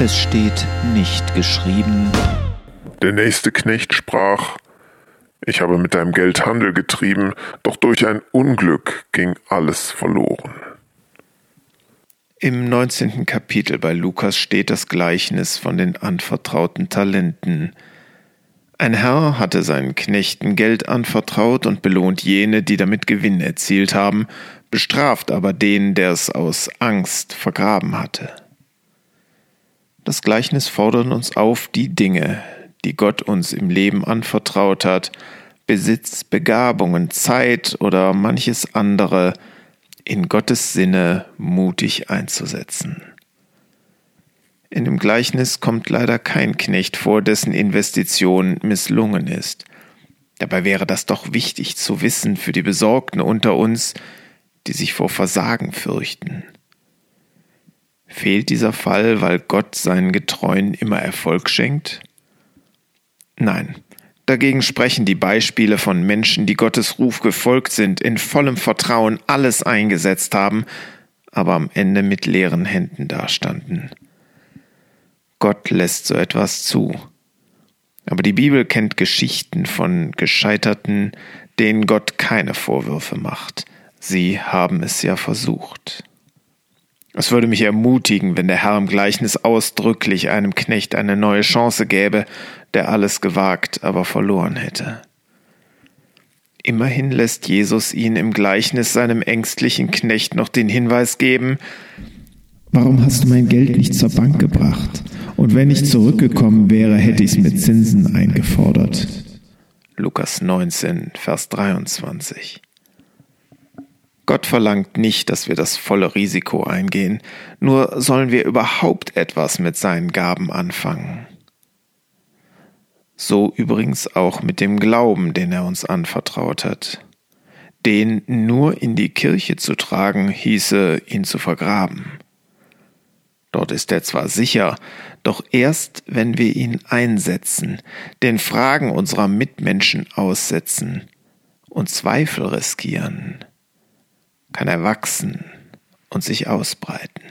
Es steht nicht geschrieben. Der nächste Knecht sprach, ich habe mit deinem Geld Handel getrieben, doch durch ein Unglück ging alles verloren. Im 19. Kapitel bei Lukas steht das Gleichnis von den anvertrauten Talenten. Ein Herr hatte seinen Knechten Geld anvertraut und belohnt jene, die damit Gewinn erzielt haben, bestraft aber den, der es aus Angst vergraben hatte. Das Gleichnis fordert uns auf, die Dinge, die Gott uns im Leben anvertraut hat, Besitz, Begabungen, Zeit oder manches andere, in Gottes Sinne mutig einzusetzen. In dem Gleichnis kommt leider kein Knecht vor, dessen Investition misslungen ist. Dabei wäre das doch wichtig zu wissen für die Besorgten unter uns, die sich vor Versagen fürchten. Fehlt dieser Fall, weil Gott seinen Getreuen immer Erfolg schenkt? Nein, dagegen sprechen die Beispiele von Menschen, die Gottes Ruf gefolgt sind, in vollem Vertrauen alles eingesetzt haben, aber am Ende mit leeren Händen dastanden. Gott lässt so etwas zu. Aber die Bibel kennt Geschichten von Gescheiterten, denen Gott keine Vorwürfe macht. Sie haben es ja versucht. Es würde mich ermutigen, wenn der Herr im Gleichnis ausdrücklich einem Knecht eine neue Chance gäbe, der alles gewagt, aber verloren hätte. Immerhin lässt Jesus ihn im Gleichnis seinem ängstlichen Knecht noch den Hinweis geben, Warum hast du mein Geld nicht zur Bank gebracht? Und wenn ich zurückgekommen wäre, hätte ich es mit Zinsen eingefordert. Lukas 19, Vers 23. Gott verlangt nicht, dass wir das volle Risiko eingehen, nur sollen wir überhaupt etwas mit seinen Gaben anfangen. So übrigens auch mit dem Glauben, den er uns anvertraut hat. Den nur in die Kirche zu tragen, hieße ihn zu vergraben. Dort ist er zwar sicher, doch erst wenn wir ihn einsetzen, den Fragen unserer Mitmenschen aussetzen und Zweifel riskieren, kann er wachsen und sich ausbreiten.